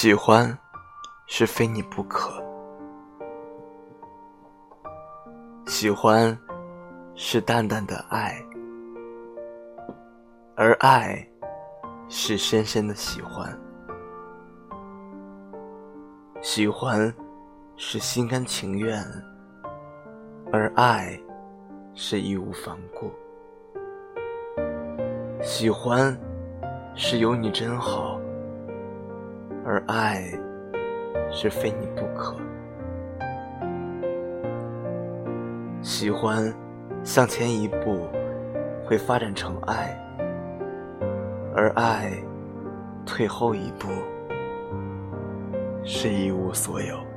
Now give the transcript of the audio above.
喜欢是非你不可，喜欢是淡淡的爱，而爱是深深的喜欢。喜欢是心甘情愿，而爱是义无反顾。喜欢是有你真好。而爱是非你不可，喜欢向前一步会发展成爱，而爱退后一步是一无所有。